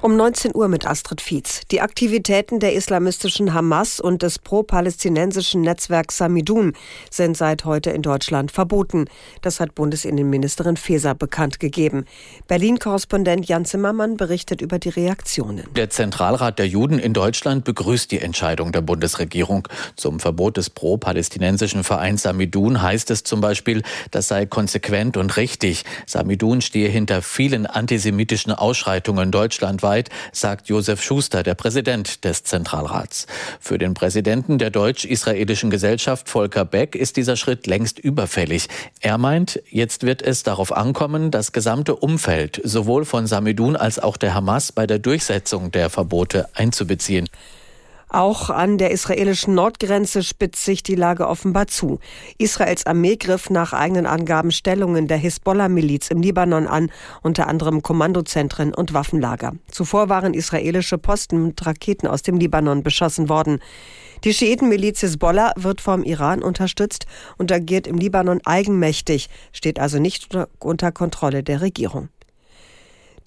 Um 19 Uhr mit Astrid Fietz. Die Aktivitäten der islamistischen Hamas und des pro-palästinensischen Netzwerks Samidun sind seit heute in Deutschland verboten. Das hat Bundesinnenministerin Faeser bekannt gegeben. Berlin-Korrespondent Jan Zimmermann berichtet über die Reaktionen. Der Zentralrat der Juden in Deutschland begrüßt die Entscheidung der Bundesregierung. Zum Verbot des pro-palästinensischen Vereins Samidun heißt es zum Beispiel, das sei konsequent und richtig. Samidun stehe hinter vielen antisemitischen Ausschreitungen deutschlandweit weltweit, sagt Josef Schuster, der Präsident des Zentralrats. Für den Präsidenten der deutsch-israelischen Gesellschaft Volker Beck ist dieser Schritt längst überfällig. Er meint, jetzt wird es darauf ankommen, das gesamte Umfeld sowohl von Samidun als auch der Hamas bei der Durchsetzung der Verbote einzubeziehen. Auch an der israelischen Nordgrenze spitzt sich die Lage offenbar zu. Israels Armee griff nach eigenen Angaben Stellungen der Hisbollah-Miliz im Libanon an, unter anderem Kommandozentren und Waffenlager. Zuvor waren israelische Posten mit Raketen aus dem Libanon beschossen worden. Die Schiitenmiliz Hisbollah wird vom Iran unterstützt und agiert im Libanon eigenmächtig, steht also nicht unter Kontrolle der Regierung.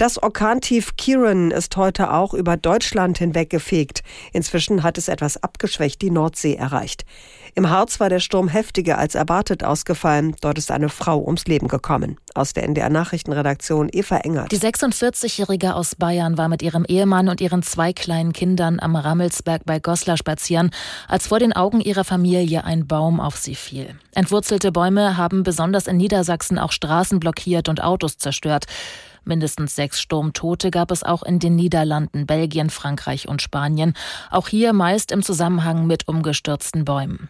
Das Orkantief Kiran ist heute auch über Deutschland hinweggefegt. Inzwischen hat es etwas abgeschwächt die Nordsee erreicht. Im Harz war der Sturm heftiger als erwartet ausgefallen. Dort ist eine Frau ums Leben gekommen. Aus der NDR Nachrichtenredaktion Eva Engert. Die 46-Jährige aus Bayern war mit ihrem Ehemann und ihren zwei kleinen Kindern am Rammelsberg bei Goslar spazieren, als vor den Augen ihrer Familie ein Baum auf sie fiel. Entwurzelte Bäume haben besonders in Niedersachsen auch Straßen blockiert und Autos zerstört. Mindestens sechs Sturmtote gab es auch in den Niederlanden, Belgien, Frankreich und Spanien. Auch hier meist im Zusammenhang mit umgestürzten Bäumen.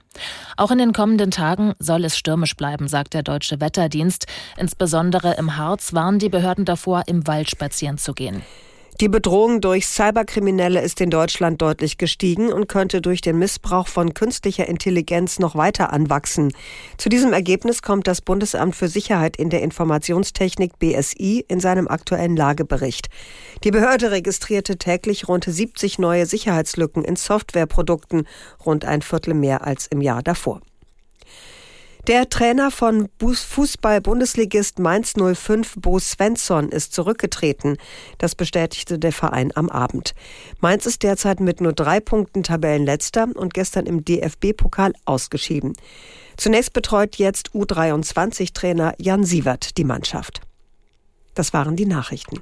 Auch in den kommenden Tagen soll es stürmisch bleiben, sagt der Deutsche Wetterdienst. Insbesondere im Harz warnen die Behörden davor, im Wald spazieren zu gehen. Die Bedrohung durch Cyberkriminelle ist in Deutschland deutlich gestiegen und könnte durch den Missbrauch von künstlicher Intelligenz noch weiter anwachsen. Zu diesem Ergebnis kommt das Bundesamt für Sicherheit in der Informationstechnik BSI in seinem aktuellen Lagebericht. Die Behörde registrierte täglich rund 70 neue Sicherheitslücken in Softwareprodukten, rund ein Viertel mehr als im Jahr davor. Der Trainer von Fußball-Bundesligist Mainz 05, Bo Svensson, ist zurückgetreten. Das bestätigte der Verein am Abend. Mainz ist derzeit mit nur drei Punkten Tabellenletzter und gestern im DFB-Pokal ausgeschieden. Zunächst betreut jetzt U23-Trainer Jan Sievert die Mannschaft. Das waren die Nachrichten.